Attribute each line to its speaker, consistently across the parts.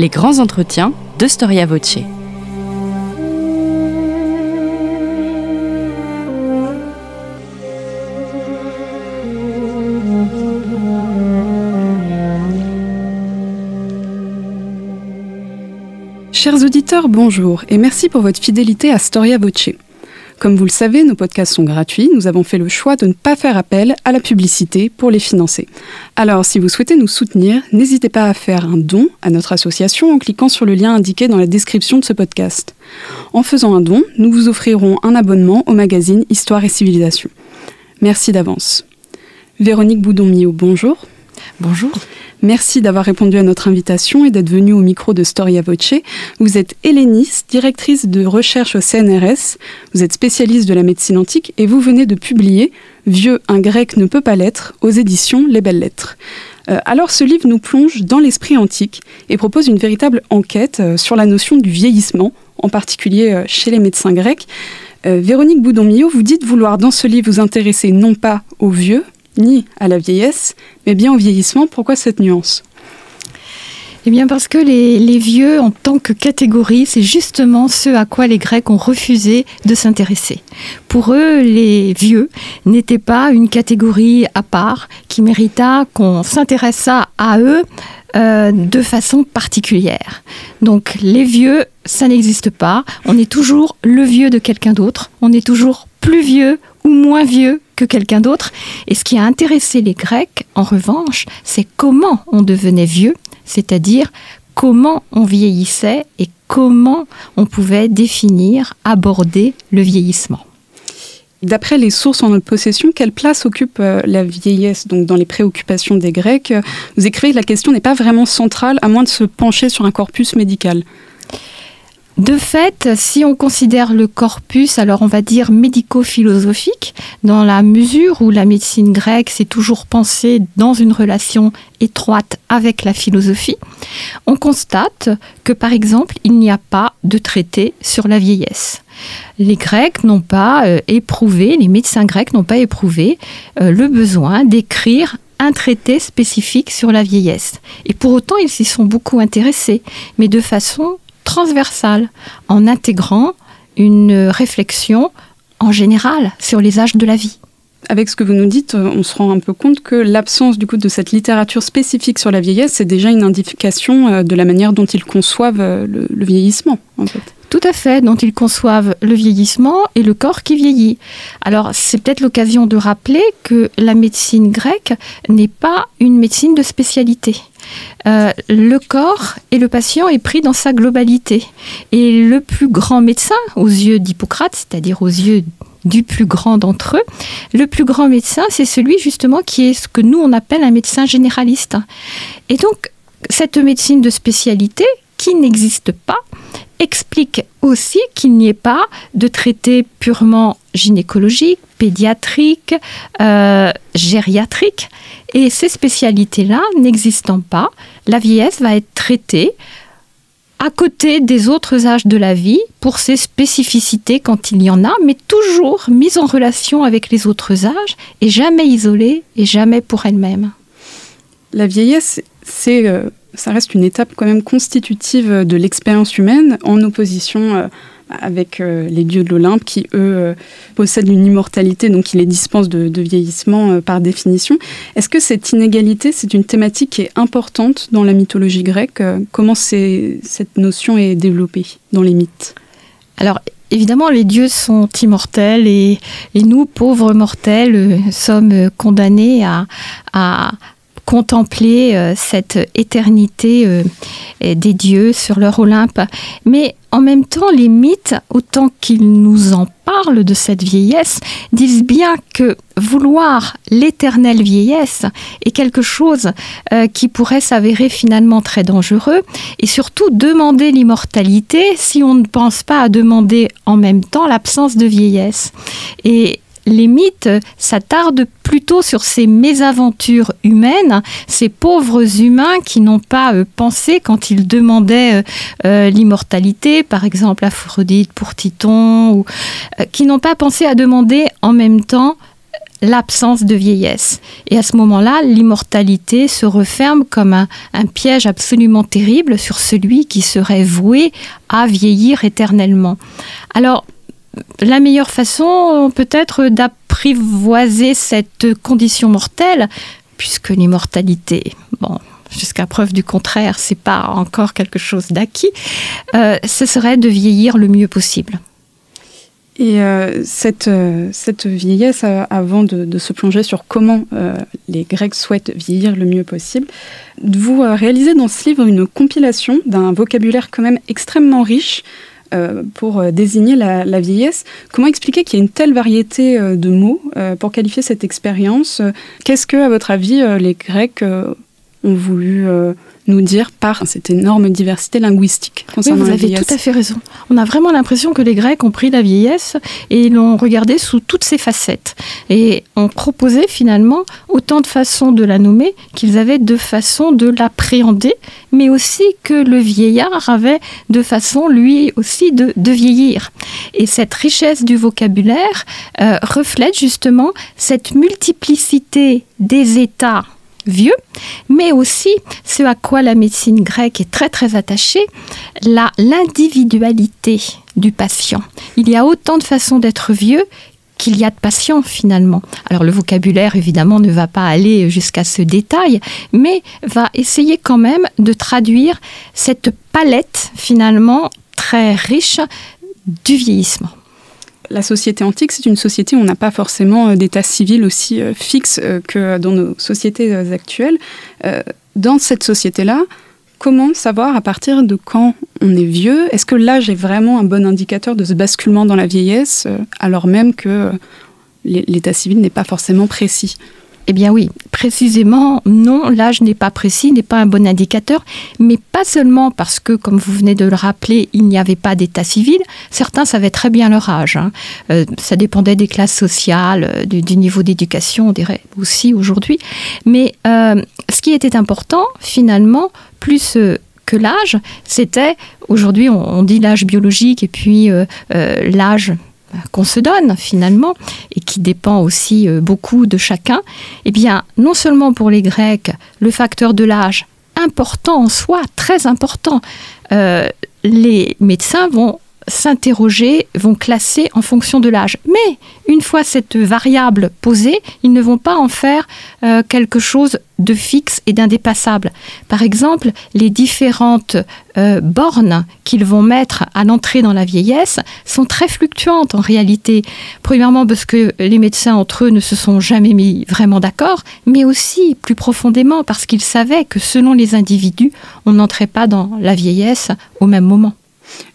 Speaker 1: les grands entretiens de Storia Voce.
Speaker 2: Chers auditeurs, bonjour et merci pour votre fidélité à Storia Voce. Comme vous le savez, nos podcasts sont gratuits. Nous avons fait le choix de ne pas faire appel à la publicité pour les financer. Alors, si vous souhaitez nous soutenir, n'hésitez pas à faire un don à notre association en cliquant sur le lien indiqué dans la description de ce podcast. En faisant un don, nous vous offrirons un abonnement au magazine Histoire et Civilisation. Merci d'avance. Véronique Boudon-Mio, bonjour.
Speaker 3: Bonjour.
Speaker 2: Merci d'avoir répondu à notre invitation et d'être venue au micro de Storia Voce. Vous êtes helléniste, directrice de recherche au CNRS, vous êtes spécialiste de la médecine antique et vous venez de publier Vieux, un grec ne peut pas l'être aux éditions Les Belles Lettres. Euh, alors ce livre nous plonge dans l'esprit antique et propose une véritable enquête euh, sur la notion du vieillissement, en particulier euh, chez les médecins grecs. Véronique Boudon-Millot, vous dites vouloir dans ce livre vous intéresser non pas aux vieux, ni à la vieillesse, mais bien au vieillissement. Pourquoi cette nuance?
Speaker 3: Eh bien parce que les, vieux en tant que catégorie, c'est justement ce à quoi les Grecs ont refusé de s'intéresser. Pour eux, les vieux n'étaient pas une catégorie à part qui mérita qu'on s'intéressât à eux euh, de façon particulière. Donc les vieux, ça n'existe pas. On est toujours le vieux de quelqu'un d'autre. On est toujours plus vieux ou moins vieux que quelqu'un d'autre. Et ce qui a intéressé les Grecs, en revanche, c'est comment on devenait vieux, c'est-à-dire comment on vieillissait et comment on pouvait définir, aborder le vieillissement.
Speaker 2: D'après les sources en notre possession, quelle place occupe euh, la vieillesse donc dans les préoccupations des Grecs? Vous écrivez que la question n'est pas vraiment centrale à moins de se pencher sur un corpus médical.
Speaker 3: De fait, si on considère le corpus, alors on va dire médico-philosophique, dans la mesure où la médecine grecque s'est toujours pensée dans une relation étroite avec la philosophie, on constate que par exemple, il n'y a pas de traité sur la vieillesse. Les Grecs n'ont pas euh, éprouvé, les médecins grecs n'ont pas éprouvé euh, le besoin d'écrire un traité spécifique sur la vieillesse. Et pour autant, ils s'y sont beaucoup intéressés, mais de façon transversale en intégrant une réflexion en général sur les âges de la vie.
Speaker 2: Avec ce que vous nous dites, euh, on se rend un peu compte que l'absence du coup de cette littérature spécifique sur la vieillesse, c'est déjà une indication euh, de la manière dont ils conçoivent euh, le, le vieillissement, en fait.
Speaker 3: Tout à fait, dont ils conçoivent le vieillissement et le corps qui vieillit. Alors, c'est peut-être l'occasion de rappeler que la médecine grecque n'est pas une médecine de spécialité. Euh, le corps et le patient est pris dans sa globalité. Et le plus grand médecin, aux yeux d'Hippocrate, c'est-à-dire aux yeux du plus grand d'entre eux, le plus grand médecin, c'est celui justement qui est ce que nous on appelle un médecin généraliste. Et donc, cette médecine de spécialité, qui n'existe pas, explique aussi qu'il n'y ait pas de traité purement gynécologique, pédiatrique, euh, gériatrique. Et ces spécialités-là n'existant pas, la vieillesse va être traitée à côté des autres âges de la vie pour ses spécificités quand il y en a, mais toujours mise en relation avec les autres âges et jamais isolée et jamais pour elle-même.
Speaker 2: La vieillesse, c'est euh, ça reste une étape quand même constitutive de l'expérience humaine en opposition euh, avec euh, les dieux de l'Olympe qui, eux, euh, possèdent une immortalité, donc qui les dispensent de, vieillissement par définition. Est-ce que cette inégalité, c'est une thématique qui est importante dans la mythologie grecque? Comment cette notion est développée dans les mythes?
Speaker 3: Alors, évidemment, les dieux sont immortels et, nous, pauvres mortels, sommes condamnés à contempler euh, cette éternité euh, des dieux sur leur Olympe. Mais en même temps, les mythes, autant qu'ils nous en parlent de cette vieillesse, disent bien que vouloir l'éternelle vieillesse est quelque chose euh, qui pourrait s'avérer finalement très dangereux, et surtout demander l'immortalité si on ne pense pas à demander en même temps l'absence de vieillesse. Et les mythes s'attardent plutôt sur ces mésaventures humaines, ces pauvres humains qui n'ont pas euh, pensé quand ils demandaient euh, euh, l'immortalité, par exemple Aphrodite pour Titon, ou qui n'ont pas pensé à demander en même temps l'absence de vieillesse. Et à ce moment-là, l'immortalité se referme comme un, un, piège absolument terrible sur celui qui serait voué à vieillir éternellement. Alors, la meilleure façon peut-être d'apprivoiser cette condition mortelle, puisque l'immortalité, bon, jusqu'à preuve du contraire, c'est pas encore quelque chose d'acquis, euh, ce serait de vieillir le mieux possible.
Speaker 2: Et euh, cette, euh, cette, vieillesse, euh, avant de, de, se plonger sur comment euh, les Grecs souhaitent vieillir le mieux possible, vous réalisez dans ce livre une compilation d'un vocabulaire quand même extrêmement riche pour désigner la, vieillesse. Comment expliquer qu'il y a une telle variété de mots pour qualifier cette expérience? Qu'est-ce que, à votre avis, les Grecs ont voulu nous dire par cette énorme diversité linguistique
Speaker 3: concernant oui, vous avez tout à fait raison. On a vraiment l'impression que les Grecs ont pris la vieillesse et l'ont regardée sous toutes ses facettes et ont proposé finalement autant de façons de la nommer qu'ils avaient de façons de l'appréhender, mais aussi que le vieillard avait de façon lui aussi de, de vieillir. Et cette richesse du vocabulaire euh, reflète justement cette multiplicité des états vieux, mais aussi ce à quoi la médecine grecque est très très attachée, l'individualité du patient. Il y a autant de façons d'être vieux qu'il y a de patients finalement. Alors le vocabulaire évidemment ne va pas aller jusqu'à ce détail, mais va essayer quand même de traduire cette palette finalement très riche du vieillissement
Speaker 2: la société antique, c'est une société où on n'a pas forcément euh, d'état civil aussi euh, fixe euh, que dans nos sociétés actuelles. Dans cette société-là, comment savoir à partir de quand on est vieux? Est-ce que l'âge est vraiment un bon indicateur de ce basculement dans la vieillesse, alors même que l'état civil n'est pas forcément précis?
Speaker 3: Eh bien oui, précisément, non, l'âge n'est pas précis, n'est pas un bon indicateur, mais pas seulement parce que, comme vous venez de le rappeler, il n'y avait pas d'état civil, certains savaient très bien leur âge. Hein. Euh, ça dépendait des classes sociales, euh, du, niveau d'éducation, on dirait aussi aujourd'hui. Mais euh, ce qui était important, finalement, plus... Que l'âge, c'était, aujourd'hui on, dit l'âge biologique et puis l'âge qu'on se donne finalement et qui dépend aussi euh, beaucoup de chacun, eh bien, non seulement pour les Grecs, le facteur de l'âge important en soi, très important, euh, les médecins vont s'interroger, vont classer en fonction de l'âge. Mais une fois cette variable posée, ils ne vont pas en faire euh, quelque chose de fixe et d'indépassable. Par exemple, les différentes euh, bornes qu'ils vont mettre à l'entrée dans la vieillesse sont très fluctuantes en réalité. Premièrement parce que les médecins entre eux ne se sont jamais mis vraiment d'accord, mais aussi plus profondément parce qu'ils savaient que selon les individus, on n'entrait pas dans la vieillesse au même moment.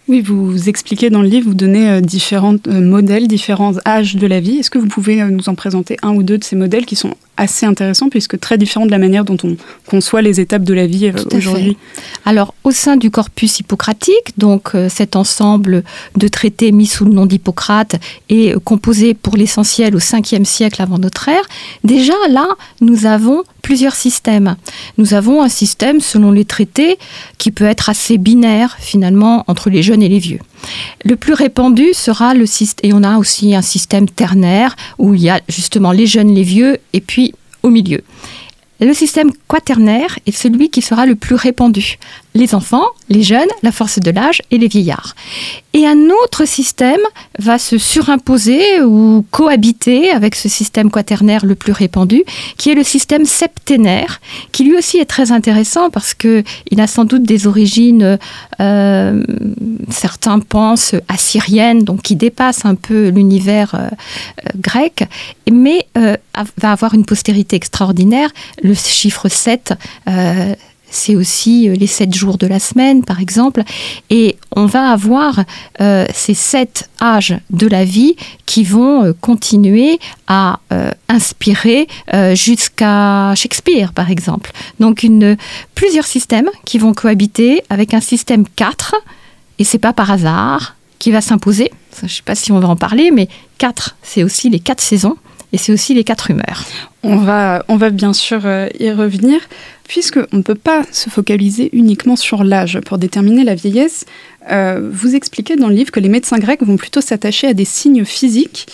Speaker 2: Oui, vous expliquez dans le livre, vous donnez euh, différents euh, modèles, différents âges de la vie. Est-ce que vous pouvez euh, nous en présenter un ou deux de ces modèles qui sont assez intéressants puisque très différents de la manière dont on conçoit les étapes de la vie aujourd'hui?
Speaker 3: Alors, au sein du corpus hippocratique, donc cet ensemble de traités mis sous le nom d'Hippocrate est composé pour l'essentiel au 5e siècle avant notre ère, déjà là, nous avons plusieurs systèmes. Nous avons un système, selon les traités, qui peut être assez binaire finalement entre les jeunes et les vieux. Le plus répandu sera le système, et on a aussi un système ternaire où il y a justement les jeunes, les vieux, et puis au milieu. Le système quaternaire est celui qui sera le plus répandu. Les enfants, les jeunes, la force de l'âge et les vieillards. Et un autre système va se surimposer ou cohabiter avec ce système quaternaire le plus répandu, qui est le système septénaire, qui lui aussi est très intéressant parce que il a sans doute des origines, euh, certains pensent assyriennes, donc qui dépassent un peu l'univers euh, grec, mais euh, va avoir une postérité extraordinaire le chiffre 7 euh, c'est aussi les sept jours de la semaine, par exemple. Et on va avoir euh, ces sept âges de la vie qui vont euh, continuer à euh, inspirer euh, jusqu'à Shakespeare, par exemple. Donc, plusieurs systèmes qui vont cohabiter avec un système 4, et c'est pas par hasard qui va s'imposer. Je ne sais pas si on va en parler, mais 4, c'est aussi les quatre saisons et c'est aussi les quatre humeurs.
Speaker 2: On va, on va bien sûr euh, y revenir, puisqu'on ne peut pas se focaliser uniquement sur l'âge pour déterminer la vieillesse. Euh, vous expliquez dans le livre que les médecins grecs vont plutôt s'attacher à des signes physiques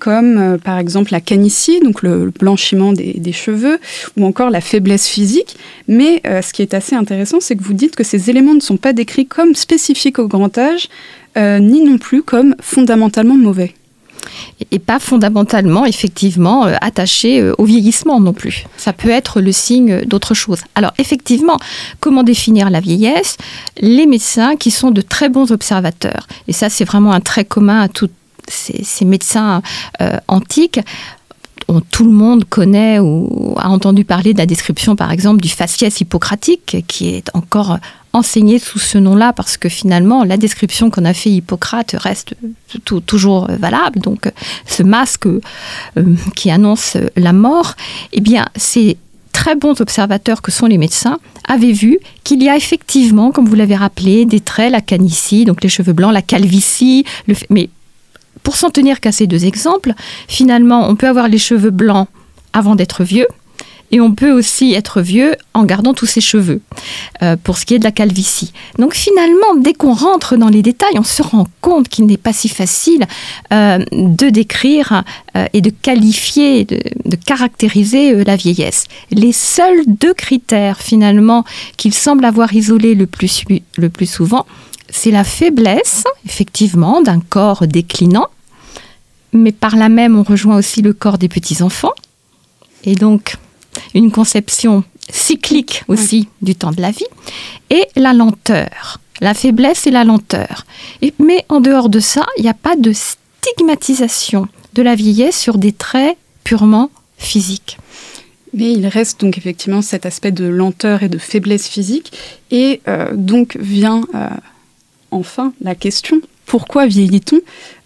Speaker 2: comme par exemple la canicie, donc le blanchiment des, cheveux, ou encore la faiblesse physique. Mais ce qui est assez intéressant, c'est que vous dites que ces éléments ne sont pas décrits comme spécifiques au grand âge, ni non plus comme fondamentalement mauvais
Speaker 3: et pas fondamentalement, effectivement, euh, attaché euh, au vieillissement non plus. Ça peut être le signe d'autre chose. Alors, effectivement, comment définir la vieillesse? Les médecins qui sont de très bons observateurs, et ça, c'est vraiment un trait commun à tous ces, médecins euh, antiques, tout le monde connaît ou a entendu parler de la description, par exemple, du faciès hippocratique, qui est encore enseigné sous ce nom-là parce que finalement la description qu'on a fait Hippocrate reste toujours valable. Donc ce masque euh, qui annonce la mort, eh bien ces très bons observateurs que sont les médecins avaient vu qu'il y a effectivement, comme vous l'avez rappelé, des traits, la canicie, donc les cheveux blancs, la calvitie, mais pour s'en tenir qu'à ces deux exemples, finalement, on peut avoir les cheveux blancs avant d'être vieux, et on peut aussi être vieux en gardant tous ses cheveux, euh, pour ce qui est de la calvitie. Donc finalement, dès qu'on rentre dans les détails, on se rend compte qu'il n'est pas si facile euh, de décrire euh, et de qualifier, de, caractériser la vieillesse. Les seuls deux critères finalement qu'il semble avoir isolés le plus, le plus souvent, c'est la faiblesse, effectivement, d'un corps déclinant, mais par là même, on rejoint aussi le corps des petits-enfants. Et donc, une conception cyclique aussi du temps de la vie, et la lenteur, la faiblesse et la lenteur. mais en dehors de ça, il n'y a pas de stigmatisation de la vieillesse sur des traits purement physiques.
Speaker 2: Mais il reste donc effectivement cet aspect de lenteur et de faiblesse physique, et euh, donc vient euh, enfin la question pourquoi vieillit-on?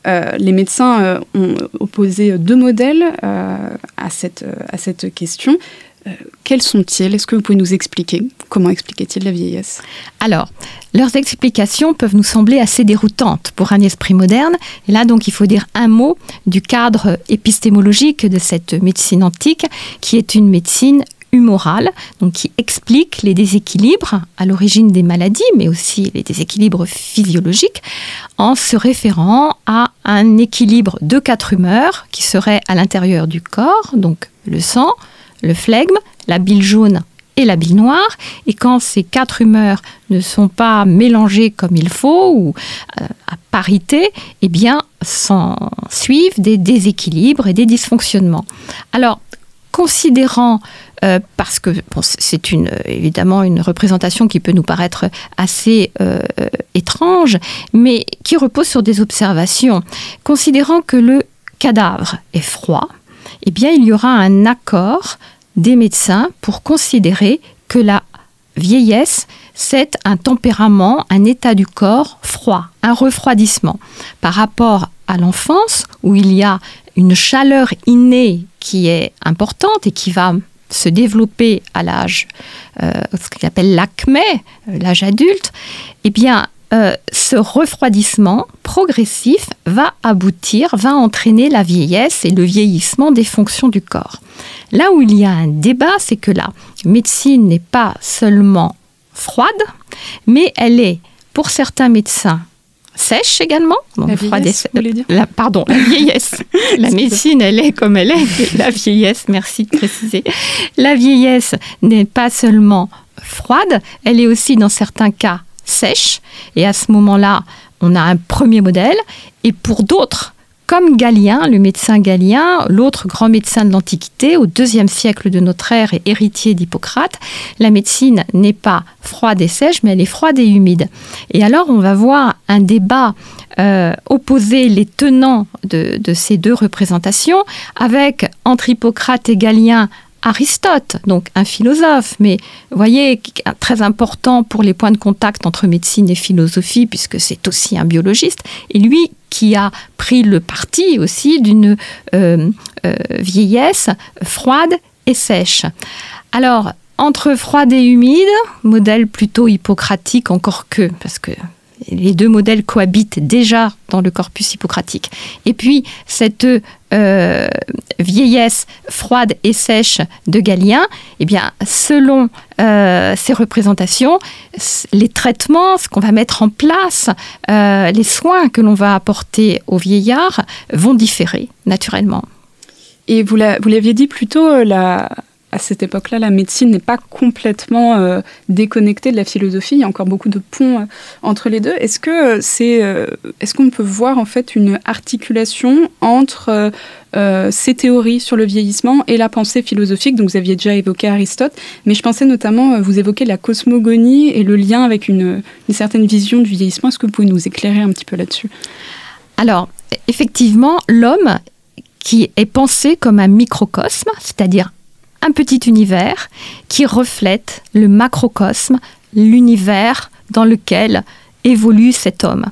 Speaker 2: Euh, Les médecins ont opposé deux modèles à, cette, à cette question. Euh, quels sont-ils? Est-ce que vous pouvez nous expliquer? Comment expliquaient-ils la vieillesse?
Speaker 3: Alors, leurs explications peuvent nous sembler assez déroutantes pour un esprit moderne. Et là, donc, il faut dire un mot du cadre épistémologique de cette médecine antique, qui est une médecine humorale, donc qui explique les déséquilibres à l'origine des maladies, mais aussi les déséquilibres physiologiques, en se référant à un équilibre de quatre humeurs qui seraient à l'intérieur du corps, donc le sang, le flegme, la bile jaune et la bile noire. Et quand ces quatre humeurs ne sont pas mélangées comme il faut ou euh, à parité, eh bien, s'en suivent des déséquilibres et des dysfonctionnements. Alors, considérant euh, parce que c'est évidemment une représentation qui peut nous paraître assez euh, étrange, mais qui repose sur des observations. Considérant que le cadavre est froid, eh bien, il y aura un accord des médecins pour considérer que la vieillesse, c'est un tempérament, un état du corps froid, un refroidissement. Par rapport à l'enfance, où il y a une chaleur innée qui est importante et qui va se développer à l'âge, euh, ce qu'on appelle l'acmé, euh, l'âge adulte, eh bien, euh, ce refroidissement progressif va aboutir, va entraîner la vieillesse et le vieillissement des fonctions du corps. Là où il y a un débat, c'est que la médecine n'est pas seulement froide, mais elle est, pour certains médecins, sèche également.
Speaker 2: la vieillesse,
Speaker 3: la, pardon, la vieillesse. la médecine, elle est comme elle est. La vieillesse, merci de préciser. La vieillesse n'est pas seulement froide, elle est aussi dans certains cas sèche. Et à ce moment-là, on a un premier modèle. Et pour d'autres, comme Galien, le médecin Galien, l'autre grand médecin de l'Antiquité, au deuxième siècle de notre ère et héritier d'Hippocrate, la médecine n'est pas froide et sèche, mais elle est froide et humide. Et alors, on va voir un débat euh, opposer les tenants de, de, ces deux représentations, avec entre Hippocrate et Galien Aristote, donc un philosophe, mais voyez, très important pour les points de contact entre médecine et philosophie, puisque c'est aussi un biologiste, et lui qui a pris le parti aussi d'une euh, euh, vieillesse froide et sèche. Alors, entre froide et humide, modèle plutôt hippocratique encore que, parce que les deux modèles cohabitent déjà dans le corpus hippocratique. Et puis, cette euh, vieillesse froide et sèche de Galien, eh bien, selon euh, ces représentations, les traitements, ce qu'on va mettre en place, euh, les soins que l'on va apporter au vieillard vont différer naturellement.
Speaker 2: Et vous l'aviez dit plutôt, la, à cette époque-là, la médecine n'est pas complètement euh, déconnectée de la philosophie. Il y a encore beaucoup de ponts euh, entre les deux. Est-ce que euh, c'est, est-ce qu'on peut voir en fait une articulation entre ces théories sur le vieillissement et la pensée philosophique? Donc vous aviez déjà évoqué Aristote, mais je pensais notamment vous évoquer la cosmogonie et le lien avec une, une certaine vision du vieillissement. Est-ce que vous pouvez nous éclairer un petit peu là-dessus?
Speaker 3: Alors, effectivement, l'homme qui est pensé comme un microcosme, c'est-à-dire un petit univers qui reflète le macrocosme, l'univers dans lequel évolue cet homme.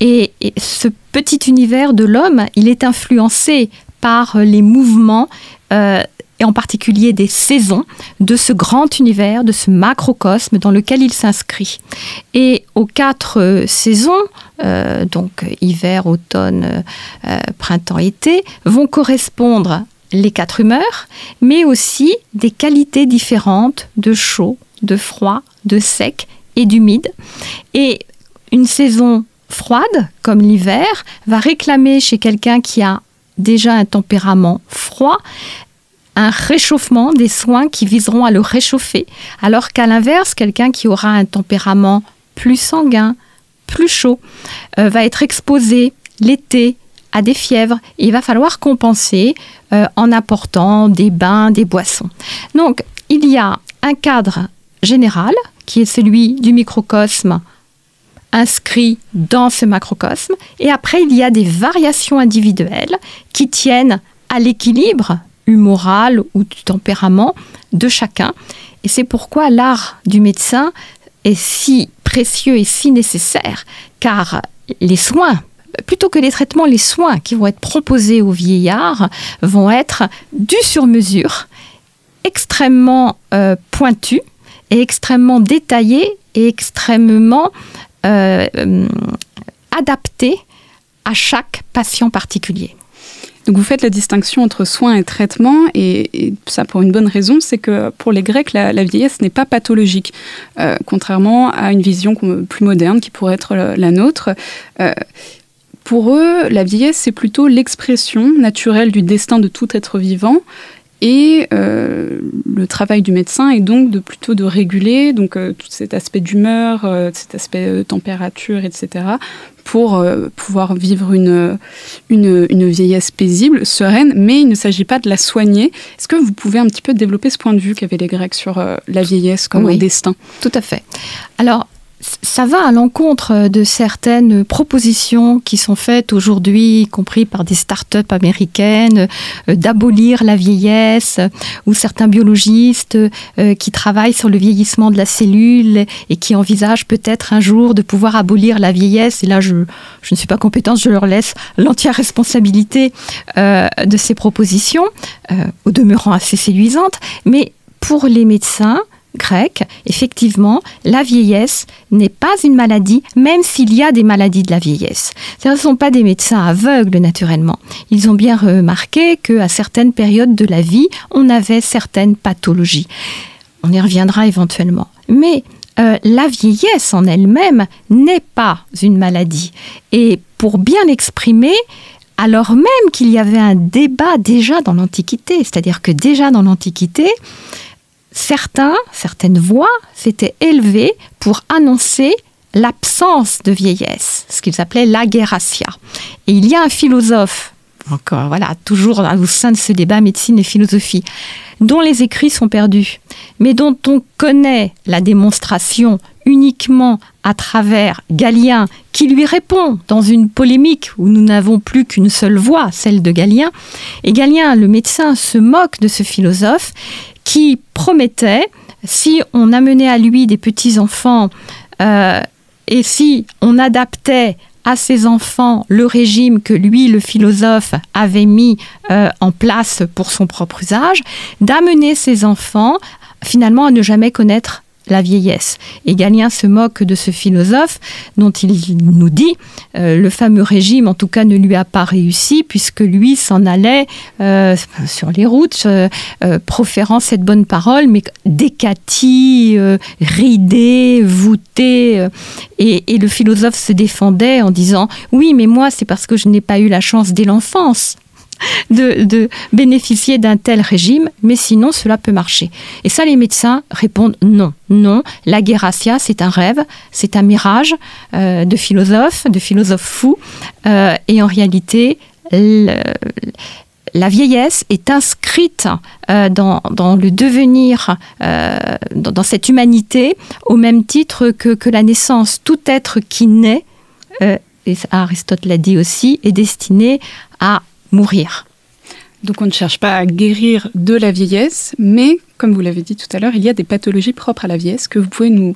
Speaker 3: Et, ce petit univers de l'homme, il est influencé par les mouvements euh, et en particulier des saisons de ce grand univers, de ce macrocosme dans lequel il s'inscrit. Et aux quatre saisons, euh, donc hiver, automne, euh, printemps, été, vont correspondre les quatre humeurs, mais aussi des qualités différentes de chaud, de froid, de sec et d'humide. Et une saison froide, comme l'hiver, va réclamer chez quelqu'un qui a déjà un tempérament froid un réchauffement, des soins qui viseront à le réchauffer, alors qu'à l'inverse, quelqu'un qui aura un tempérament plus sanguin, plus chaud, euh, va être exposé l'été des fièvres. il va falloir compenser euh, en apportant des bains, des boissons. Donc, il y a un cadre général qui est celui du microcosme inscrit dans ce macrocosme. Et après, il y a des variations individuelles qui tiennent à l'équilibre humoral ou du tempérament de chacun. Et c'est pourquoi l'art du médecin est si précieux et si nécessaire, car les soins plutôt que les traitements, les soins qui vont être proposés aux vieillards vont être du sur-mesure, extrêmement euh, pointus et extrêmement détaillés et extrêmement euh, euh, adaptés à chaque patient particulier.
Speaker 2: Donc vous faites la distinction entre soins et traitement, et, ça pour une bonne raison, c'est que pour les Grecs, la, vieillesse n'est pas pathologique, contrairement à une vision plus moderne qui pourrait être la, nôtre. Pour eux, la vieillesse, c'est plutôt l'expression naturelle du destin de tout être vivant. Et euh, le travail du médecin est donc de plutôt de réguler donc euh, tout cet aspect d'humeur, euh, cet aspect température, etc. pour pouvoir vivre une, une, une, vieillesse paisible, sereine, mais il ne s'agit pas de la soigner. Est-ce que vous pouvez un petit peu développer ce point de vue qu'avaient les Grecs sur la vieillesse comme un destin?
Speaker 3: Tout à fait. Alors, ça va à l'encontre de certaines propositions qui sont faites aujourd'hui, y compris par des start-up américaines, euh, d'abolir la vieillesse, ou certains biologistes euh, qui travaillent sur le vieillissement de la cellule et qui envisagent peut-être un jour de pouvoir abolir la vieillesse. Et là, je, je ne suis pas compétente, je leur laisse l'entière responsabilité euh, de ces propositions, au demeurant assez séduisantes. Mais pour les médecins, grec, effectivement, la vieillesse n'est pas une maladie, même s'il y a des maladies de la vieillesse. Ce ne sont pas des médecins aveugles, naturellement. Ils ont bien remarqué qu'à certaines périodes de la vie, on avait certaines pathologies. On y reviendra éventuellement. Mais euh, la vieillesse en elle-même n'est pas une maladie. Et pour bien l'exprimer, alors même qu'il y avait un débat déjà dans l'Antiquité, c'est-à-dire que déjà dans l'Antiquité, certains, certaines voix s'étaient élevées pour annoncer l'absence de vieillesse, ce qu'ils appelaient l'aguératia. Et il y a un philosophe, encore voilà, toujours au sein de ce débat médecine et philosophie, dont les écrits sont perdus, mais dont on connaît la démonstration uniquement à travers Galien, qui lui répond dans une polémique où nous n'avons plus qu'une seule voix, celle de Galien. Et Galien, le médecin, se moque de ce philosophe qui promettait, si on amenait à lui des petits-enfants euh, et si on adaptait à ces enfants le régime que lui, le philosophe, avait mis euh, en place pour son propre usage, d'amener ces enfants finalement à ne jamais connaître la vieillesse. Et Galien se moque de ce philosophe dont il nous dit euh, le fameux régime, en tout cas, ne lui a pas réussi puisque lui s'en allait euh, sur les routes euh, proférant cette bonne parole, mais décati, ridé, voûté. Et, et le philosophe se défendait en disant oui, mais moi, c'est parce que je n'ai pas eu la chance dès l'enfance de, bénéficier d'un tel régime, mais sinon cela peut marcher. Et ça, les médecins répondent non, non, la guérassia, c'est un rêve, c'est un mirage euh, de philosophes, de philosophes fous, euh, et en réalité, la vieillesse est inscrite euh, dans, le devenir, dans, cette humanité, au même titre que, que la naissance. Tout être qui naît, et Aristote l'a dit aussi, est destiné à mourir.
Speaker 2: Donc on ne cherche pas à guérir de la vieillesse, mais comme vous l'avez dit tout à l'heure, il y a des pathologies propres à la vieillesse que vous pouvez nous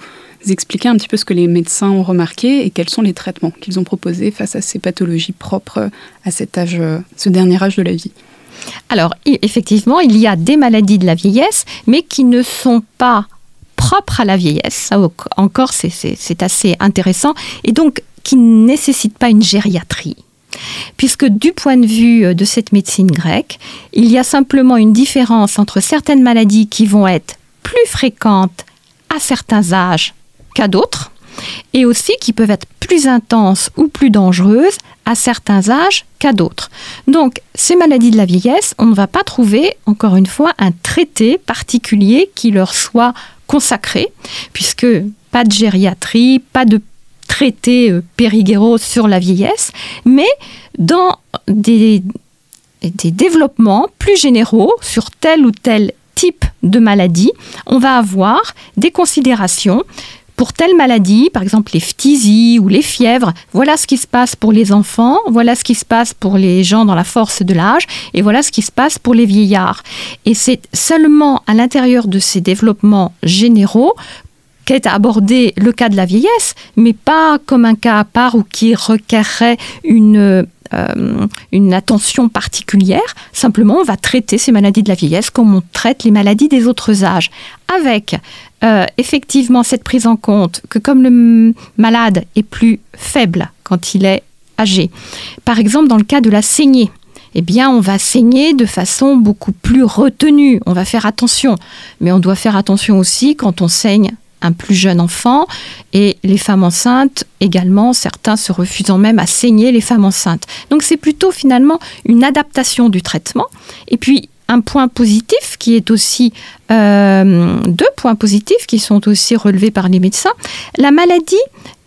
Speaker 2: expliquer un petit peu ce que les médecins ont remarqué et quels sont les traitements qu'ils ont proposés face à ces pathologies propres à cet âge, ce dernier âge de la vie.
Speaker 3: Alors effectivement, il y a des maladies de la vieillesse, mais qui ne sont pas propres à la vieillesse. Ça encore, c'est assez intéressant et donc qui ne nécessitent pas une gériatrie puisque du point de vue euh, de cette médecine grecque, il y a simplement une différence entre certaines maladies qui vont être plus fréquentes à certains âges qu'à d'autres, et aussi qui peuvent être plus intenses ou plus dangereuses à certains âges qu'à d'autres. Donc, ces maladies de la vieillesse, on ne va pas trouver, encore une fois, un traité particulier qui leur soit consacré, puisque pas de gériatrie, pas de traité euh, Périguero sur la vieillesse, mais dans des, des développements plus généraux sur tel ou tel type de maladie, on va avoir des considérations pour telle maladie, par exemple les phtisies ou les fièvres, voilà ce qui se passe pour les enfants, voilà ce qui se passe pour les gens dans la force de l'âge, et voilà ce qui se passe pour les vieillards. Et c'est seulement à l'intérieur de ces développements généraux qu'est abordé le cas de la vieillesse, mais pas comme un cas à part ou qui requerrait une, euh, une attention particulière. Simplement, on va traiter ces maladies de la vieillesse comme on traite les maladies des autres âges, avec euh, effectivement cette prise en compte que comme le malade est plus faible quand il est âgé, par exemple dans le cas de la saignée, eh bien, on va saigner de façon beaucoup plus retenue. On va faire attention. Mais on doit faire attention aussi quand on saigne un plus jeune enfant et les femmes enceintes également, certains se refusant même à saigner les femmes enceintes. Donc c'est plutôt finalement une adaptation du traitement. Et puis un point positif qui est aussi euh, deux points positifs qui sont aussi relevés par les médecins. La maladie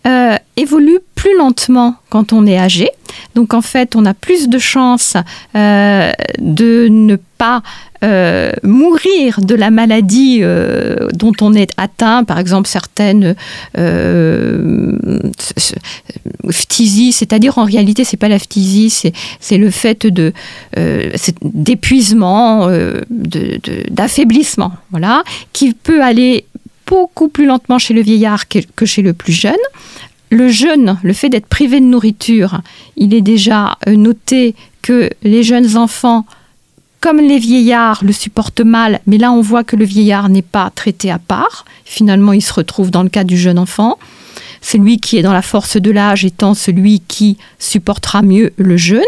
Speaker 3: euh, évolue plus lentement quand on est âgé. Donc en fait, on a plus de chances euh, de ne pas euh, mourir de la maladie euh, dont on est atteint, par exemple certaines phtisie, c'est-à-dire en réalité c'est pas la phtisie, c'est le fait de d'épuisement, d'affaiblissement, voilà, qui peut aller beaucoup plus lentement chez le vieillard que chez le plus jeune. Le jeûne, le fait d'être privé de nourriture, il est déjà euh, noté que les jeunes enfants, comme les vieillards, le supportent mal, mais là on voit que le vieillard n'est pas traité à part. Finalement, il se retrouve dans le cas du jeune enfant. Celui qui est dans la force de l'âge étant celui qui supportera mieux le jeûne.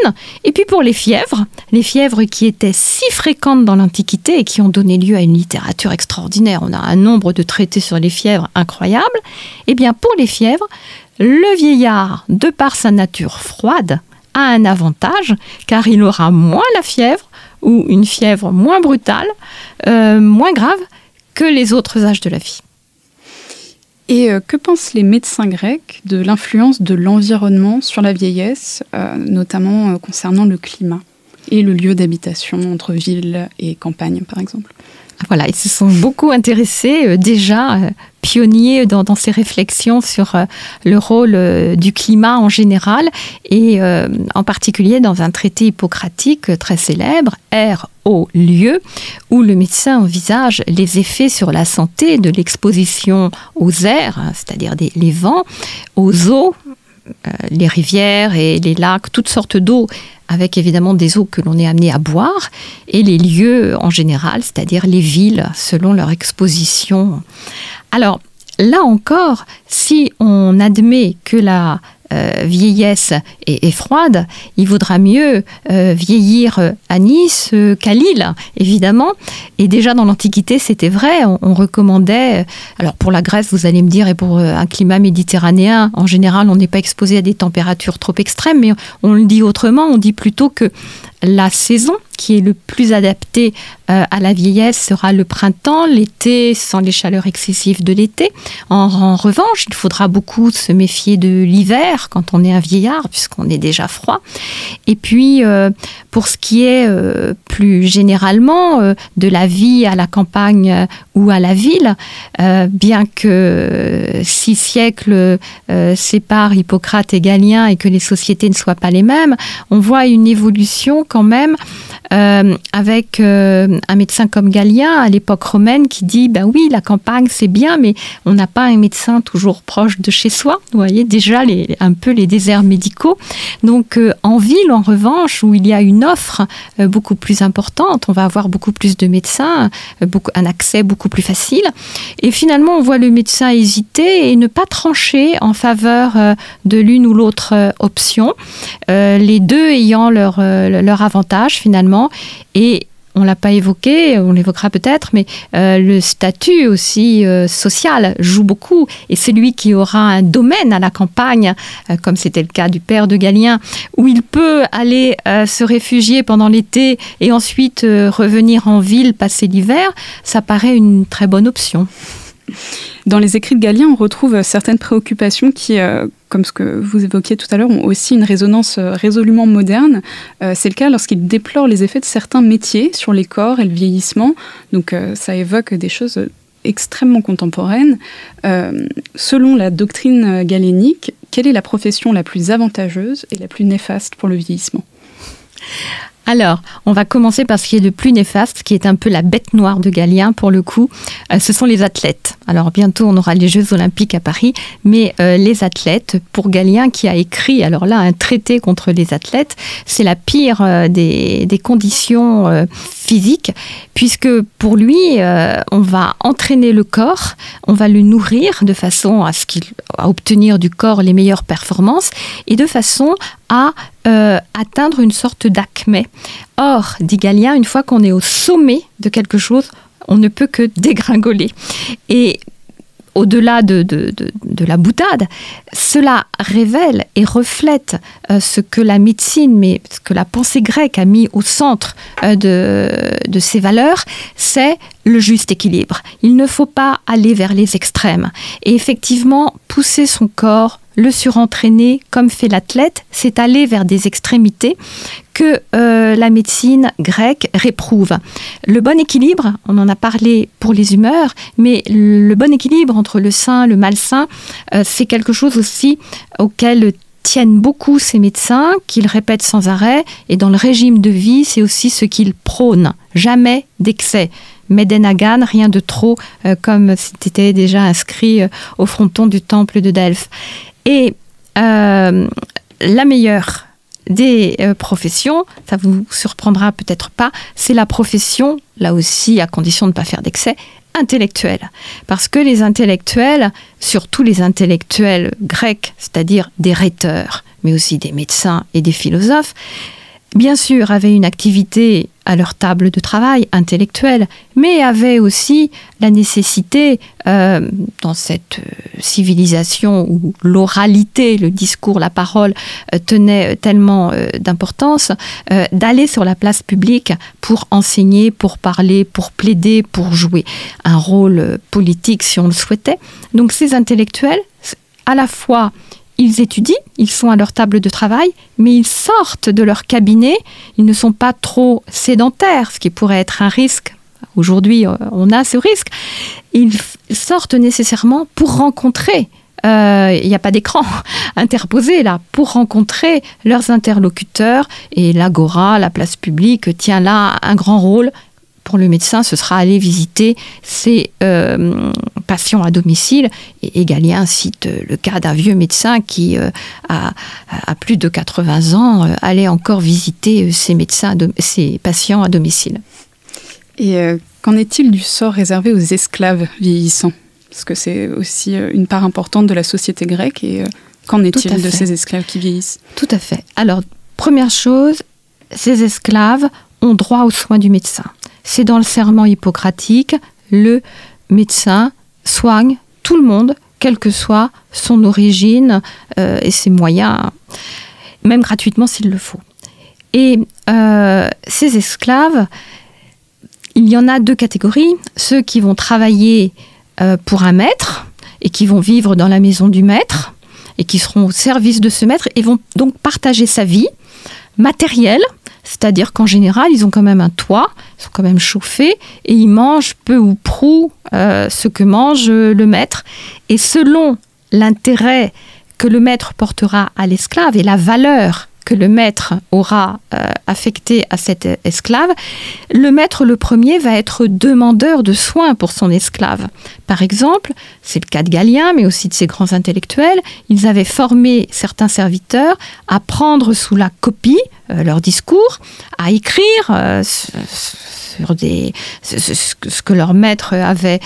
Speaker 3: Et puis pour les fièvres, les fièvres qui étaient si fréquentes dans l'Antiquité et qui ont donné lieu à une littérature extraordinaire, on a un nombre de traités sur les fièvres incroyable, eh bien pour les fièvres, le vieillard, de par sa nature froide, a un avantage car il aura moins la fièvre ou une fièvre moins brutale, euh, moins grave que les autres âges de la vie.
Speaker 2: Et euh, que pensent les médecins grecs de l'influence de l'environnement sur la vieillesse, euh, notamment concernant le climat et le lieu d'habitation entre ville et campagne, par exemple?
Speaker 3: Voilà, ils se sont beaucoup intéressés euh, déjà, euh, pionniers dans, ces réflexions sur euh, le rôle du climat en général et en particulier dans un traité hippocratique très célèbre, Air au lieu, où le médecin envisage les effets sur la santé de l'exposition aux airs, hein, c'est-à-dire les vents, aux eaux, les rivières et les lacs, toutes sortes d'eau avec évidemment des eaux que l'on est amené à boire, et les lieux en général, c'est-à-dire les villes, selon leur exposition. Alors, là encore, si on admet que la euh, vieillesse est, froide, il vaudra mieux euh, vieillir à Nice qu'à Lille, évidemment. Et déjà dans l'Antiquité, c'était vrai. On, recommandait, alors pour la Grèce, vous allez me dire, et pour un climat méditerranéen, en général, on n'est pas exposé à des températures trop extrêmes, mais on le dit autrement, on dit plutôt que la saison qui est le plus adapté euh, à la vieillesse sera le printemps, l'été sans les chaleurs excessives de l'été. En, revanche, il faudra beaucoup se méfier de l'hiver quand on est un vieillard, puisqu'on est déjà froid. Et puis, euh, pour ce qui est euh, plus généralement de la vie à la campagne ou à la ville, bien que six siècles séparent Hippocrate et Galien et que les sociétés ne soient pas les mêmes, on voit une évolution quand même euh, avec euh, un médecin comme Galien à l'époque romaine qui dit ben oui la campagne c'est bien mais on n'a pas un médecin toujours proche de chez soi. Vous voyez déjà les, un peu les déserts médicaux. Donc euh, en ville en revanche où il y a une offre beaucoup plus importante on va avoir beaucoup plus de médecins beaucoup, un accès beaucoup plus facile. Et finalement on voit le médecin hésiter et ne pas trancher en faveur de l'une ou l'autre option. Les deux ayant leur, leur avantage finalement. Et on l'a pas évoqué, on l'évoquera peut-être, mais euh, le statut aussi euh, social joue beaucoup. Et celui qui aura un domaine à la campagne, euh, comme c'était le cas du père de Galien, où il peut aller se réfugier pendant l'été et ensuite revenir en ville passer l'hiver, ça paraît une très bonne option.
Speaker 2: Dans les écrits de Galien, on retrouve certaines préoccupations qui, comme ce que vous évoquiez tout à l'heure, ont aussi une résonance euh, résolument moderne. Euh, c'est le cas lorsqu'il déplore les effets de certains métiers sur les corps et le vieillissement. Donc ça évoque des choses extrêmement contemporaines. selon la doctrine galénique, quelle est la profession la plus avantageuse et la plus néfaste pour le vieillissement?
Speaker 3: Alors, on va commencer par ce qui est le plus néfaste, qui est un peu la bête noire de Galien pour le coup. Euh, ce sont les athlètes. Alors bientôt, on aura les Jeux Olympiques à Paris, mais euh, les athlètes, pour Galien qui a écrit, alors là, un traité contre les athlètes, c'est la pire euh, des, conditions physiques, puisque pour lui, on va entraîner le corps, on va le nourrir de façon à ce qu'il à obtenir du corps les meilleures performances et de façon à euh, atteindre une sorte d'acmé. Or, dit Galien, une fois qu'on est au sommet de quelque chose, on ne peut que dégringoler. Et au-delà de, la boutade, cela révèle et reflète euh, ce que la médecine, mais ce que la pensée grecque a mis au centre euh, de, de ses valeurs, c'est le juste équilibre. Il ne faut pas aller vers les extrêmes. Et effectivement, pousser son corps, le surentraîner, comme fait l'athlète, c'est aller vers des extrémités que euh, la médecine grecque réprouve. Le bon équilibre, on en a parlé pour les humeurs, mais le bon équilibre entre le sain, le malsain, euh, c'est quelque chose aussi auquel tiennent beaucoup ces médecins, qu'ils répètent sans arrêt, et dans le régime de vie, c'est aussi ce qu'ils prônent. Jamais d'excès. Medenagan, rien de trop, euh, comme c'était déjà inscrit au fronton du temple de Delphes. Et euh, la meilleure des euh, professions, ça vous surprendra peut-être pas, c'est la profession, là aussi à condition de ne pas faire d'excès, intellectuelle. Parce que les intellectuels, surtout les intellectuels grecs, c'est-à-dire des rhéteurs, mais aussi des médecins et des philosophes, bien sûr avaient une activité à leur table de travail intellectuelle, mais avaient aussi la nécessité, euh, dans cette euh, civilisation où l'oralité, le discours, la parole euh, tenait tellement d'importance, d'aller sur la place publique pour enseigner, pour parler, pour plaider, pour jouer un rôle politique si on le souhaitait. Donc ces intellectuels, à la fois ils étudient, ils sont à leur table de travail, mais ils sortent de leur cabinet, ils ne sont pas trop sédentaires, ce qui pourrait être un risque. Aujourd'hui, euh, on a ce risque. Ils sortent nécessairement pour rencontrer euh, il n'y a pas d'écran interposé là pour rencontrer leurs interlocuteurs et l'agora, la place publique tient là un grand rôle pour le médecin, ce sera aller visiter ses euh, patients à domicile. Et, Galien cite le cas d'un vieux médecin qui, euh, a, plus de 80 ans, euh, allait encore visiter ses, médecins, ses patients à domicile.
Speaker 2: Et qu'en est-il du sort réservé aux esclaves vieillissants? Parce que c'est aussi une part importante de la société grecque. Et qu'en est-il de ces esclaves qui vieillissent?
Speaker 3: Tout à fait. Alors, première chose, ces esclaves ont droit aux soins du médecin. C'est dans le serment hippocratique, le médecin soigne tout le monde, quelle que soit son origine euh, et ses moyens, même gratuitement s'il le faut. Et euh, ces esclaves, il y en a deux catégories. Ceux qui vont travailler euh, pour un maître et qui vont vivre dans la maison du maître et qui seront au service de ce maître et vont donc partager sa vie matérielle, c'est-à-dire qu'en général, ils ont quand même un toit, ils sont quand même chauffés et ils mangent peu ou prou euh, ce que mange le maître. Et selon l'intérêt que le maître portera à l'esclave et la valeur que le maître aura euh, affecté à cet esclave, le maître le premier va être demandeur de soins pour son esclave. Par exemple, c'est le cas de Galien, mais aussi de ses grands intellectuels, ils avaient formé certains serviteurs à prendre sous la copie euh, leur discours, à écrire euh, sur des, ce, que leur maître avait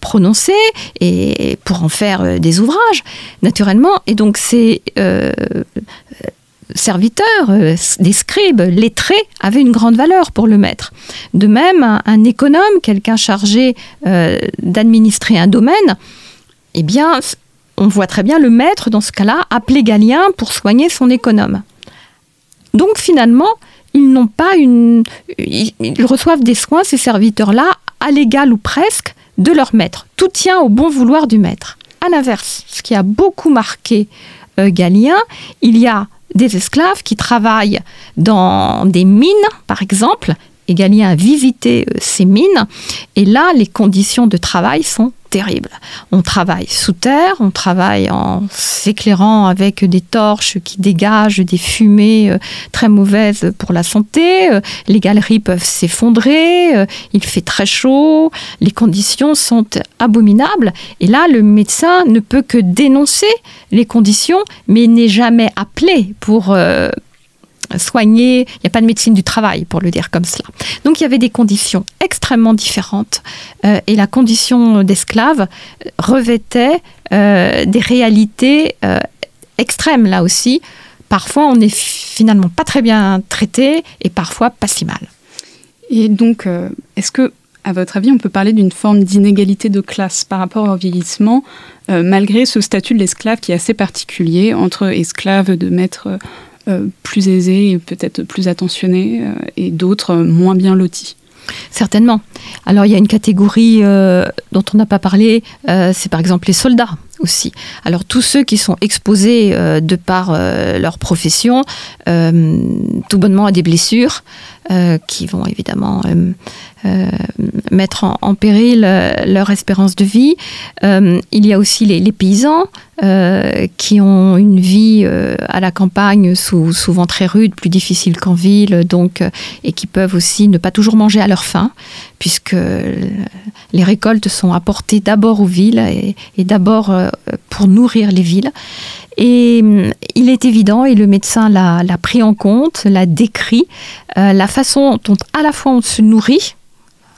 Speaker 3: prononcé et pour en faire des ouvrages, naturellement. Et donc c'est serviteurs, euh, des scribes, lettrés, avaient une grande valeur pour le maître. De même, un, économe, quelqu'un chargé euh, d'administrer un domaine, eh bien, on voit très bien le maître, dans ce cas-là, appeler Galien pour soigner son économe. Donc finalement, ils n'ont pas une. Ils reçoivent des soins, ces serviteurs-là, à l'égal ou presque, de leur maître. Tout tient au bon vouloir du maître. À l'inverse, ce qui a beaucoup marqué euh, Galien, il y a des esclaves qui travaillent dans des mines, par exemple. Et Galien a visité euh, ces mines. Et là, les conditions de travail sont terribles. On travaille sous terre, on travaille en s'éclairant avec des torches qui dégagent des fumées euh, très mauvaises pour la santé. Euh, les galeries peuvent s'effondrer, il fait très chaud, les conditions sont abominables. Et là, le médecin ne peut que dénoncer les conditions, mais n'est jamais appelé pour euh, soigner. Il n'y a pas de médecine du travail, pour le dire comme cela. Donc il y avait des conditions extrêmement différentes euh, et la condition d'esclave revêtait euh, des réalités extrêmes là aussi. Parfois on n'est finalement pas très bien traité et parfois pas si mal.
Speaker 2: Et donc, est-ce que à votre avis, on peut parler d'une forme d'inégalité de classe par rapport au vieillissement, euh, malgré ce statut de l'esclave qui est assez particulier entre esclaves de maîtres euh, plus aisés et peut-être plus attentionnés euh, et d'autres moins bien lotis
Speaker 3: Certainement. Alors il y a une catégorie dont on n'a pas parlé, c'est par exemple les soldats aussi. Alors tous ceux qui sont exposés de par leur profession, tout bonnement à des blessures, qui vont évidemment euh, mettre en, péril euh, leur espérance de vie. Euh, il y a aussi les, paysans qui ont une vie à la campagne souvent très rude, plus difficile qu'en ville, donc, et qui peuvent aussi ne pas toujours manger à leur faim, puisque les récoltes sont apportées d'abord aux villes et, d'abord pour nourrir les villes. Et il est évident, et le médecin l'a pris en compte, l'a décrit, la façon dont à la fois on se nourrit,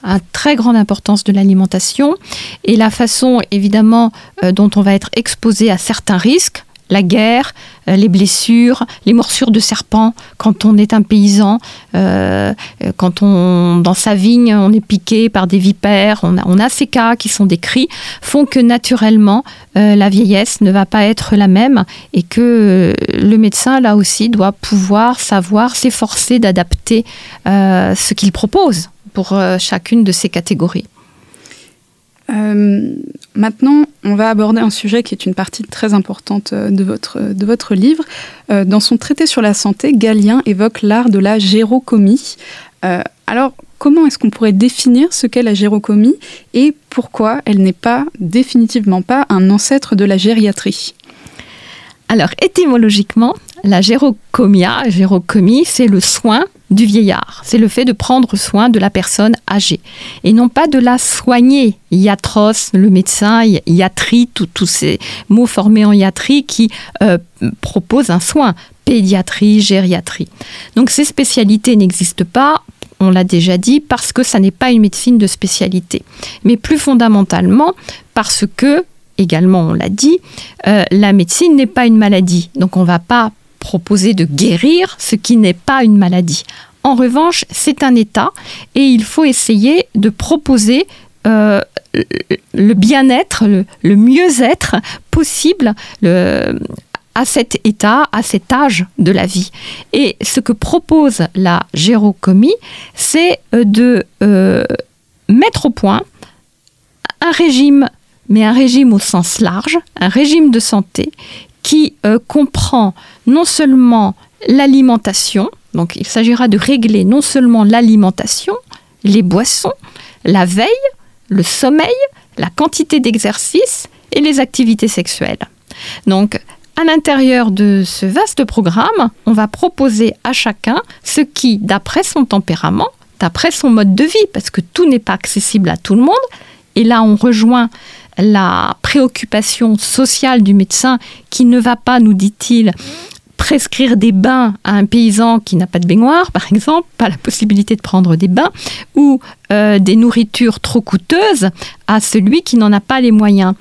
Speaker 3: une très grande importance de l'alimentation et la façon évidemment euh, dont on va être exposé à certains risques, la guerre, euh, les blessures, les morsures de serpents quand on est un paysan, euh, quand on dans sa vigne on est piqué par des vipères, on a, on ces cas qui sont décrits, font que naturellement la vieillesse ne va pas être la même et que le médecin là aussi doit pouvoir savoir s'efforcer d'adapter ce qu'il propose pour euh, chacune de ces catégories.
Speaker 2: Euh, maintenant, on va aborder un sujet qui est une partie très importante euh, de votre, de votre livre. dans son traité sur la santé, Galien évoque l'art de la gérocomie. alors, comment est-ce qu'on pourrait définir ce qu'est la gérocomie et pourquoi elle n'est pas définitivement pas un ancêtre de la gériatrie?
Speaker 3: Alors, étymologiquement, la gérocomia, gérocomie, c'est le soin du vieillard. C'est le fait de prendre soin de la personne âgée et non pas de la soigner. Iatros, le médecin, iatrie, tous ces mots formés en iatrie qui euh, proposent un soin, pédiatrie, gériatrie. Donc ces spécialités n'existent pas on l'a déjà dit, parce que ça n'est pas une médecine de spécialité. Mais plus fondamentalement, parce que, également on l'a dit, euh, la médecine n'est pas une maladie. Donc on ne va pas proposer de guérir ce qui n'est pas une maladie. En revanche, c'est un état et il faut essayer de proposer euh, le bien-être, le, mieux-être possible à cet état, à cet âge de la vie. Et ce que propose la gérocomie, c'est euh, de euh, mettre au point un régime, mais un régime au sens large, un régime de santé qui comprend non seulement l'alimentation, donc il s'agira de régler non seulement l'alimentation, les boissons, la veille, le sommeil, la quantité d'exercice et les activités sexuelles. Donc à l'intérieur de ce vaste programme, on va proposer à chacun ce qui, d'après son tempérament, d'après son mode de vie, parce que tout n'est pas accessible à tout le monde, et là on rejoint la préoccupation sociale du médecin qui ne va pas, nous dit-il, prescrire des bains à un paysan qui n'a pas de baignoire, par exemple, pas la possibilité de prendre des bains, ou euh, des nourritures trop coûteuses à celui qui n'en a pas les moyens.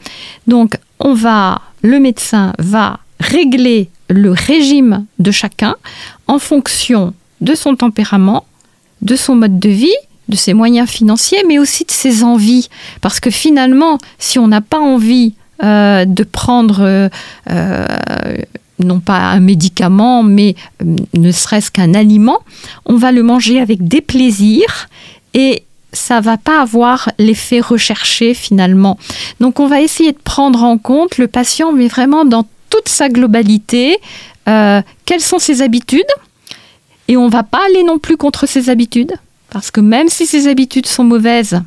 Speaker 3: Donc, on va, le médecin va régler le régime de chacun en fonction de son tempérament, de son mode de vie, de ses moyens financiers, mais aussi de ses envies. Parce que finalement, si on n'a pas envie euh, de prendre euh, non pas un médicament, mais euh, ne serait-ce qu'un aliment, on va le manger avec des plaisirs et ça va pas avoir l'effet recherché finalement. Donc on va essayer de prendre en compte le patient, mais vraiment dans toute sa globalité. Euh, quelles sont ses habitudes? Et on va pas aller non plus contre ses habitudes, parce que même si ses habitudes sont mauvaises,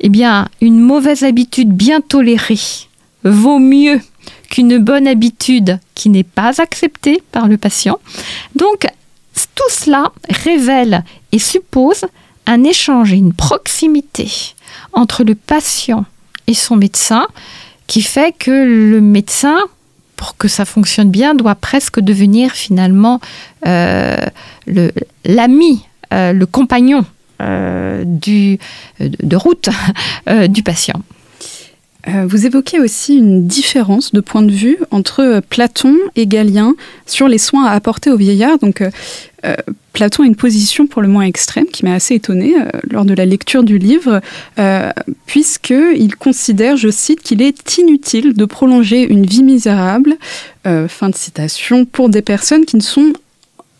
Speaker 3: eh bien une mauvaise habitude bien tolérée vaut mieux qu'une bonne habitude qui n'est pas acceptée par le patient. Donc, tout cela révèle et suppose un échange et une proximité entre le patient et son médecin qui fait que le médecin, pour que ça fonctionne bien, doit presque devenir finalement euh, l'ami, le compagnon euh, du, de route du patient.
Speaker 2: Euh, vous évoquez aussi une différence de point de vue entre euh, Platon et Galien sur les soins à apporter aux vieillards. Donc, euh, Platon a une position pour le moins extrême qui m'a assez étonnée lors de la lecture du livre, puisqu'il considère, je cite, qu'il est inutile de prolonger une vie misérable, fin de citation, pour des personnes qui ne sont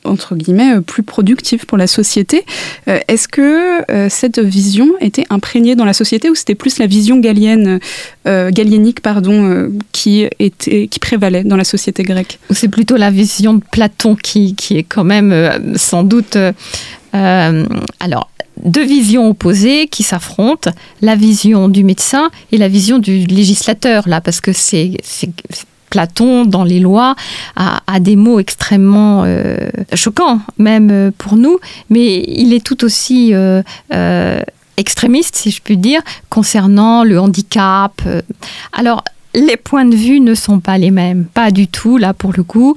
Speaker 2: entre guillemets, euh, plus productive pour la société. Euh, est-ce que euh, cette vision était imprégnée dans la société ou c'était plus la vision galienne, galiénique pardon, qui, était, qui prévalait dans la société grecque?
Speaker 3: C'est plutôt la vision de Platon qui, qui est quand même sans doute... alors, deux visions opposées qui s'affrontent, la vision du médecin et la vision du législateur, là, parce que c'est Platon, dans les lois, a, des mots extrêmement euh, choquants, même euh, pour nous, mais il est tout aussi euh, extrémiste, si je puis dire, concernant le handicap. Alors, les points de vue ne sont pas les mêmes, pas du tout, là, pour le coup.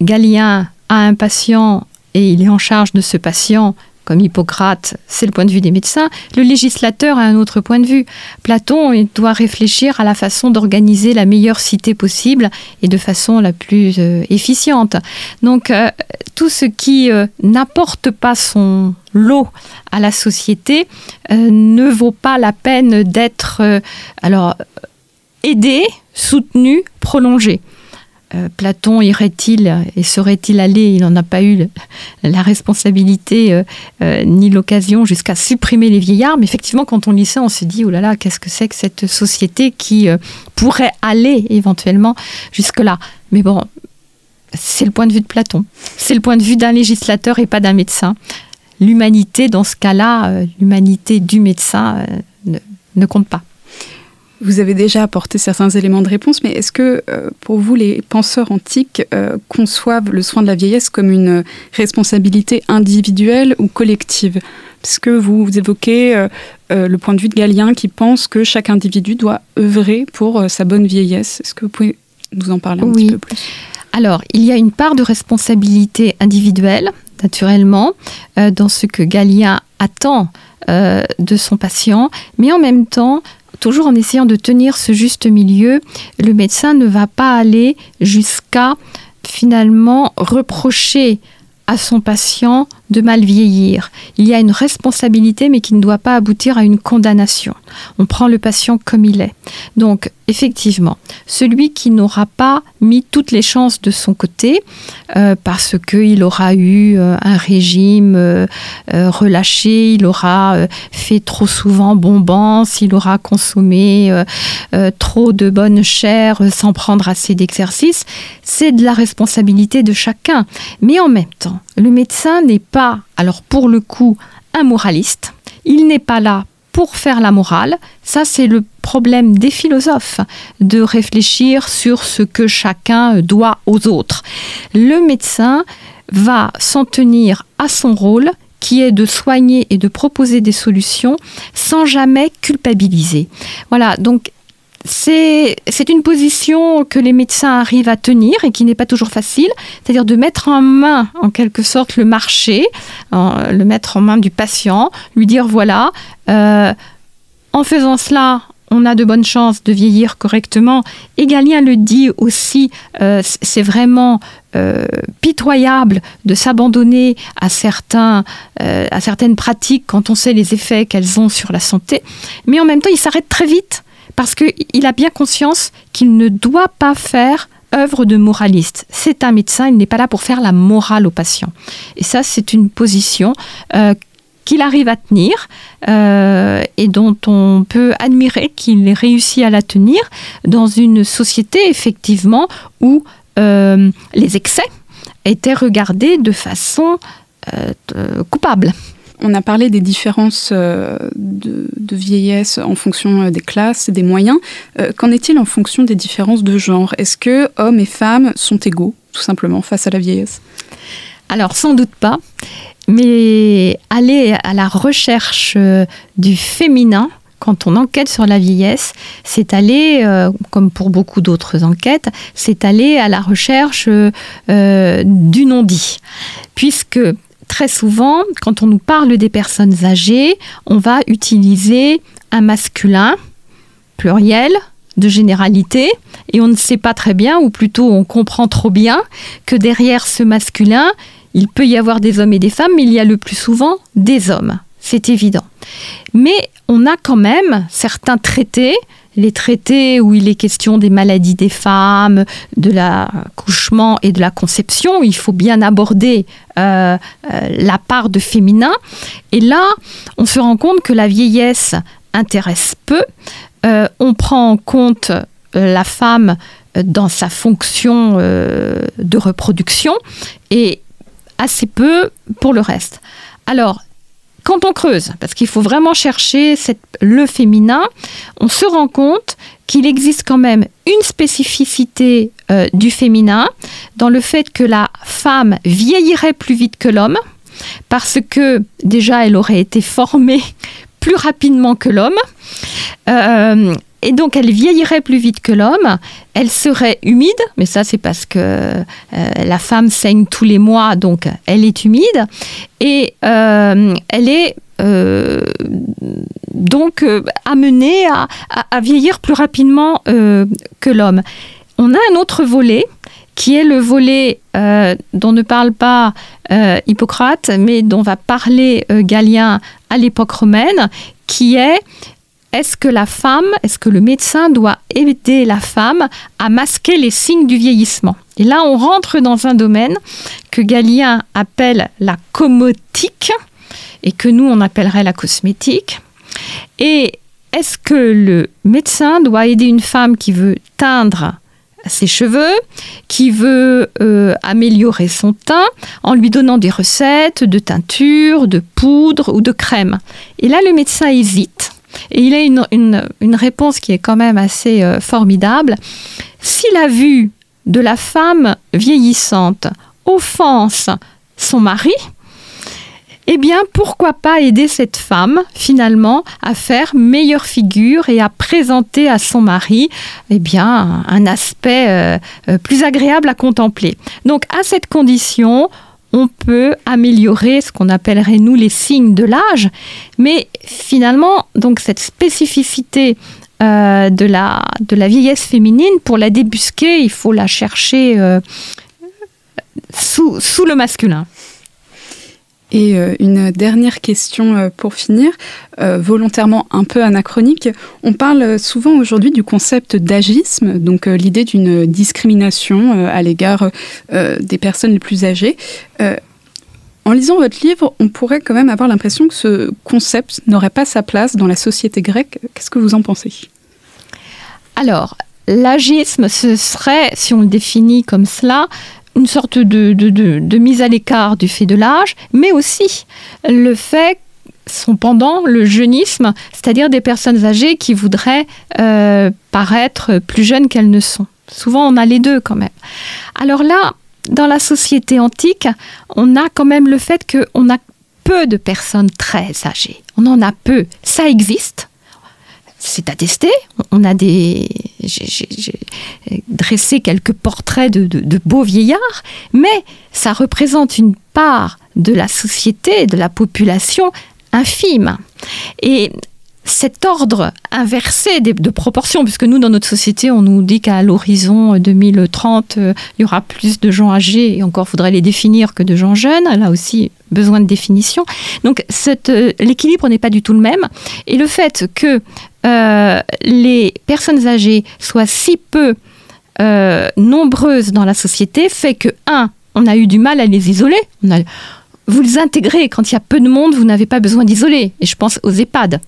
Speaker 3: Galien a un patient et il est en charge de ce patient comme Hippocrate, c'est le point de vue des médecins, le législateur a un autre point de vue. Platon doit réfléchir à la façon d'organiser la meilleure cité possible et de façon la plus euh, efficiente. Donc euh, tout ce qui euh, n'apporte pas son lot à la société ne vaut pas la peine d'être alors aidé, soutenu, prolongé. Euh, Platon irait-il et serait-il allé, il n'en a pas eu la responsabilité euh, euh, ni l'occasion jusqu'à supprimer les vieillards. Mais effectivement, quand on lit ça, on se dit, oh là là, qu'est-ce que c'est que cette société qui pourrait aller éventuellement jusque-là? Mais bon, c'est le point de vue de Platon. C'est le point de vue d'un législateur et pas d'un médecin. L'humanité, dans ce cas-là, l'humanité du médecin ne compte pas.
Speaker 2: Vous avez déjà apporté certains éléments de réponse, mais est-ce que euh, pour vous, les penseurs antiques euh, conçoivent le soin de la vieillesse comme une responsabilité individuelle ou collective? Puisque vous, vous évoquez euh, le point de vue de Galien qui pense que chaque individu doit œuvrer pour sa bonne vieillesse? Est-ce que vous pouvez nous en parler un petit peu plus?
Speaker 3: Alors, il y a une part de responsabilité individuelle, naturellement, dans ce que Galien attend de son patient, mais en même temps, toujours en essayant de tenir ce juste milieu, le médecin ne va pas aller jusqu'à finalement reprocher à son patient de mal vieillir. Il y a une responsabilité, mais qui ne doit pas aboutir à une condamnation. On prend le patient comme il est. Donc, effectivement, celui qui n'aura pas mis toutes les chances de son côté, euh, parce qu'il aura eu euh, un régime euh, relâché, il aura fait trop souvent bombance, il aura consommé trop de bonne chair sans prendre assez d'exercice, c'est de la responsabilité de chacun. Mais en même temps, le médecin n'est pas, alors pour le coup, un moraliste. Il n'est pas là pour faire la morale. Ça, c'est le problème des philosophes, de réfléchir sur ce que chacun doit aux autres. Le médecin va s'en tenir à son rôle qui est de soigner et de proposer des solutions sans jamais culpabiliser. Voilà, donc c'est une position que les médecins arrivent à tenir et qui n'est pas toujours facile, c'est-à-dire de mettre en main, en quelque sorte, le marché, le mettre en main du patient, lui dire voilà, euh, en faisant cela, on a de bonnes chances de vieillir correctement. Et Galien le dit aussi, euh, c'est vraiment euh, pitoyable de s'abandonner à, à certaines pratiques quand on sait les effets qu'elles ont sur la santé. Mais en même temps, il s'arrête très vite parce qu'il a bien conscience qu'il ne doit pas faire œuvre de moraliste. C'est un médecin, il n'est pas là pour faire la morale aux patients. Et ça, c'est une position euh, qu'il arrive à tenir euh, et dont on peut admirer qu'il ait réussi à la tenir dans une société, effectivement, où euh, les excès étaient regardés de façon coupable.
Speaker 2: On a parlé des différences euh, de, vieillesse en fonction euh, des classes et des moyens. Euh, qu'en est-il en fonction des différences de genre? Est-ce que hommes et femmes sont égaux, tout simplement, face à la vieillesse?
Speaker 3: Alors, sans doute pas. Mais aller à la recherche du féminin, quand on enquête sur la vieillesse, c'est aller, comme pour beaucoup d'autres enquêtes, c'est aller à la recherche du non-dit. Puisque très souvent, quand on nous parle des personnes âgées, on va utiliser un masculin pluriel de généralité et on ne sait pas très bien, ou plutôt on comprend trop bien, que derrière ce masculin, il peut y avoir des hommes et des femmes, mais il y a le plus souvent des hommes. C'est évident. Mais on a quand même certains traités les traités où il est question des maladies des femmes, de l'accouchement et de la conception, il faut bien aborder euh, euh, la part de féminin. Et là, on se rend compte que la vieillesse intéresse peu. Euh, on prend en compte la femme dans sa fonction de reproduction et assez peu pour le reste. Alors, quand on creuse, parce qu'il faut vraiment chercher le féminin, on se rend compte qu'il existe quand même une spécificité euh, du féminin dans le fait que la femme vieillirait plus vite que l'homme, parce que déjà elle aurait été formée plus rapidement que l'homme. Euh, et donc elle vieillirait plus vite que l'homme, elle serait humide, mais ça c'est parce que euh, la femme saigne tous les mois, donc elle est humide, et euh, elle est euh, donc amenée à, vieillir plus rapidement que l'homme. On a un autre volet qui est le volet dont ne parle pas Hippocrate, mais dont va parler Galien à l'époque romaine, qui est est-ce que la femme, est-ce que le médecin doit aider la femme à masquer les signes du vieillissement? Et là, on rentre dans un domaine que Galien appelle la comotique et que nous, on appellerait la cosmétique. Et est-ce que le médecin doit aider une femme qui veut teindre ses cheveux, qui veut euh, améliorer son teint en lui donnant des recettes de teinture, de poudre ou de crème? Et là, le médecin hésite et il a une, réponse qui est quand même assez euh, formidable. Si la vue de la femme vieillissante offense son mari, eh bien, pourquoi pas aider cette femme, finalement, à faire meilleure figure et à présenter à son mari, eh bien, un aspect euh, euh, plus agréable à contempler. Donc, à cette condition, on peut améliorer ce qu'on appellerait nous les signes de l'âge, mais finalement, donc cette spécificité euh, de, la, de la vieillesse féminine, pour la débusquer, il faut la chercher sous, sous le masculin.
Speaker 2: Et euh, une dernière question euh, pour finir, euh, volontairement un peu anachronique. On parle souvent aujourd'hui du concept d'agisme, donc l'idée d'une discrimination à l'égard des personnes les plus âgées. en lisant votre livre, on pourrait quand même avoir l'impression que ce concept n'aurait pas sa place dans la société grecque. Qu'est-ce que vous en pensez?
Speaker 3: Alors, l'agisme, ce serait, si on le définit comme cela, une sorte de, mise à l'écart du fait de l'âge, mais aussi le fait son pendant, le jeunisme, c'est-à-dire des personnes âgées qui voudraient euh, paraître plus jeunes qu'elles ne sont. Souvent, on a les deux quand même. Alors là, dans la société antique, on a quand même le fait qu'on a peu de personnes très âgées. On en a peu. Ça existe, c'est attesté. On a des, j'ai dressé quelques portraits de, beaux vieillards, mais ça représente une part de la société, de la population infime. Et cet ordre inversé de, de proportions, puisque nous, dans notre société, on nous dit qu'à l'horizon 2030, euh, il y aura plus de gens âgés, et encore faudrait les définir, que de gens jeunes. Là aussi, besoin de définition. Donc, euh, l'équilibre n'est pas du tout le même. Et le fait que euh, les personnes âgées soient si peu euh, nombreuses dans la société fait que, un, on a eu du mal à les isoler. vous les intégrez quand il y a peu de monde, vous n'avez pas besoin d'isoler. Et je pense aux EHPAD.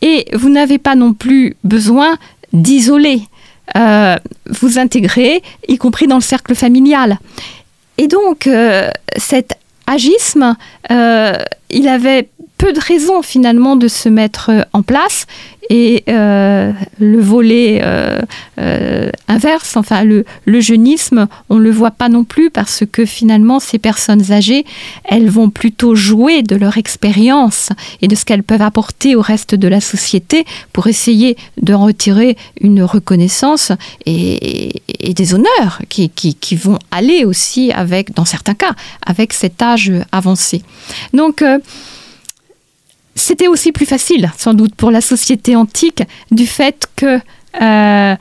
Speaker 3: Et vous n'avez pas non plus besoin d'isoler. Euh, vous intégrez, y compris dans le cercle familial. Et donc, cet agisme, il avait peu de raisons finalement de se mettre en place et euh, le volet euh, euh, inverse, enfin le, le jeunisme, on ne le voit pas non plus parce que finalement ces personnes âgées, elles vont plutôt jouer de leur expérience et de ce qu'elles peuvent apporter au reste de la société pour essayer de retirer une reconnaissance et, des honneurs qui, qui, vont aller aussi avec, dans certains cas, avec cet âge avancé. Donc, c'était aussi plus facile, sans doute, pour la société antique, du fait que euh,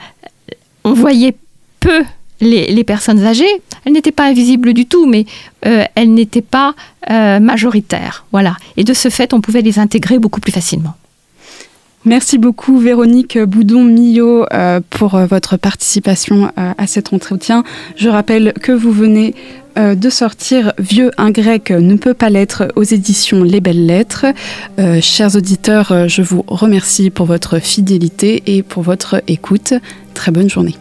Speaker 3: on voyait peu les, personnes âgées. Elles n'étaient pas invisibles du tout, mais euh, elles n'étaient pas euh, majoritaires. Voilà. Et de ce fait, on pouvait les intégrer beaucoup plus facilement.
Speaker 2: Merci beaucoup Véronique Boudon-Millot pour votre participation à cet entretien. Je rappelle que vous venez euh, de sortir Vieux un grec ne peut pas l'être aux éditions Les Belles Lettres. Euh, chers auditeurs, euh, je vous remercie pour votre fidélité et pour votre écoute. Très bonne journée.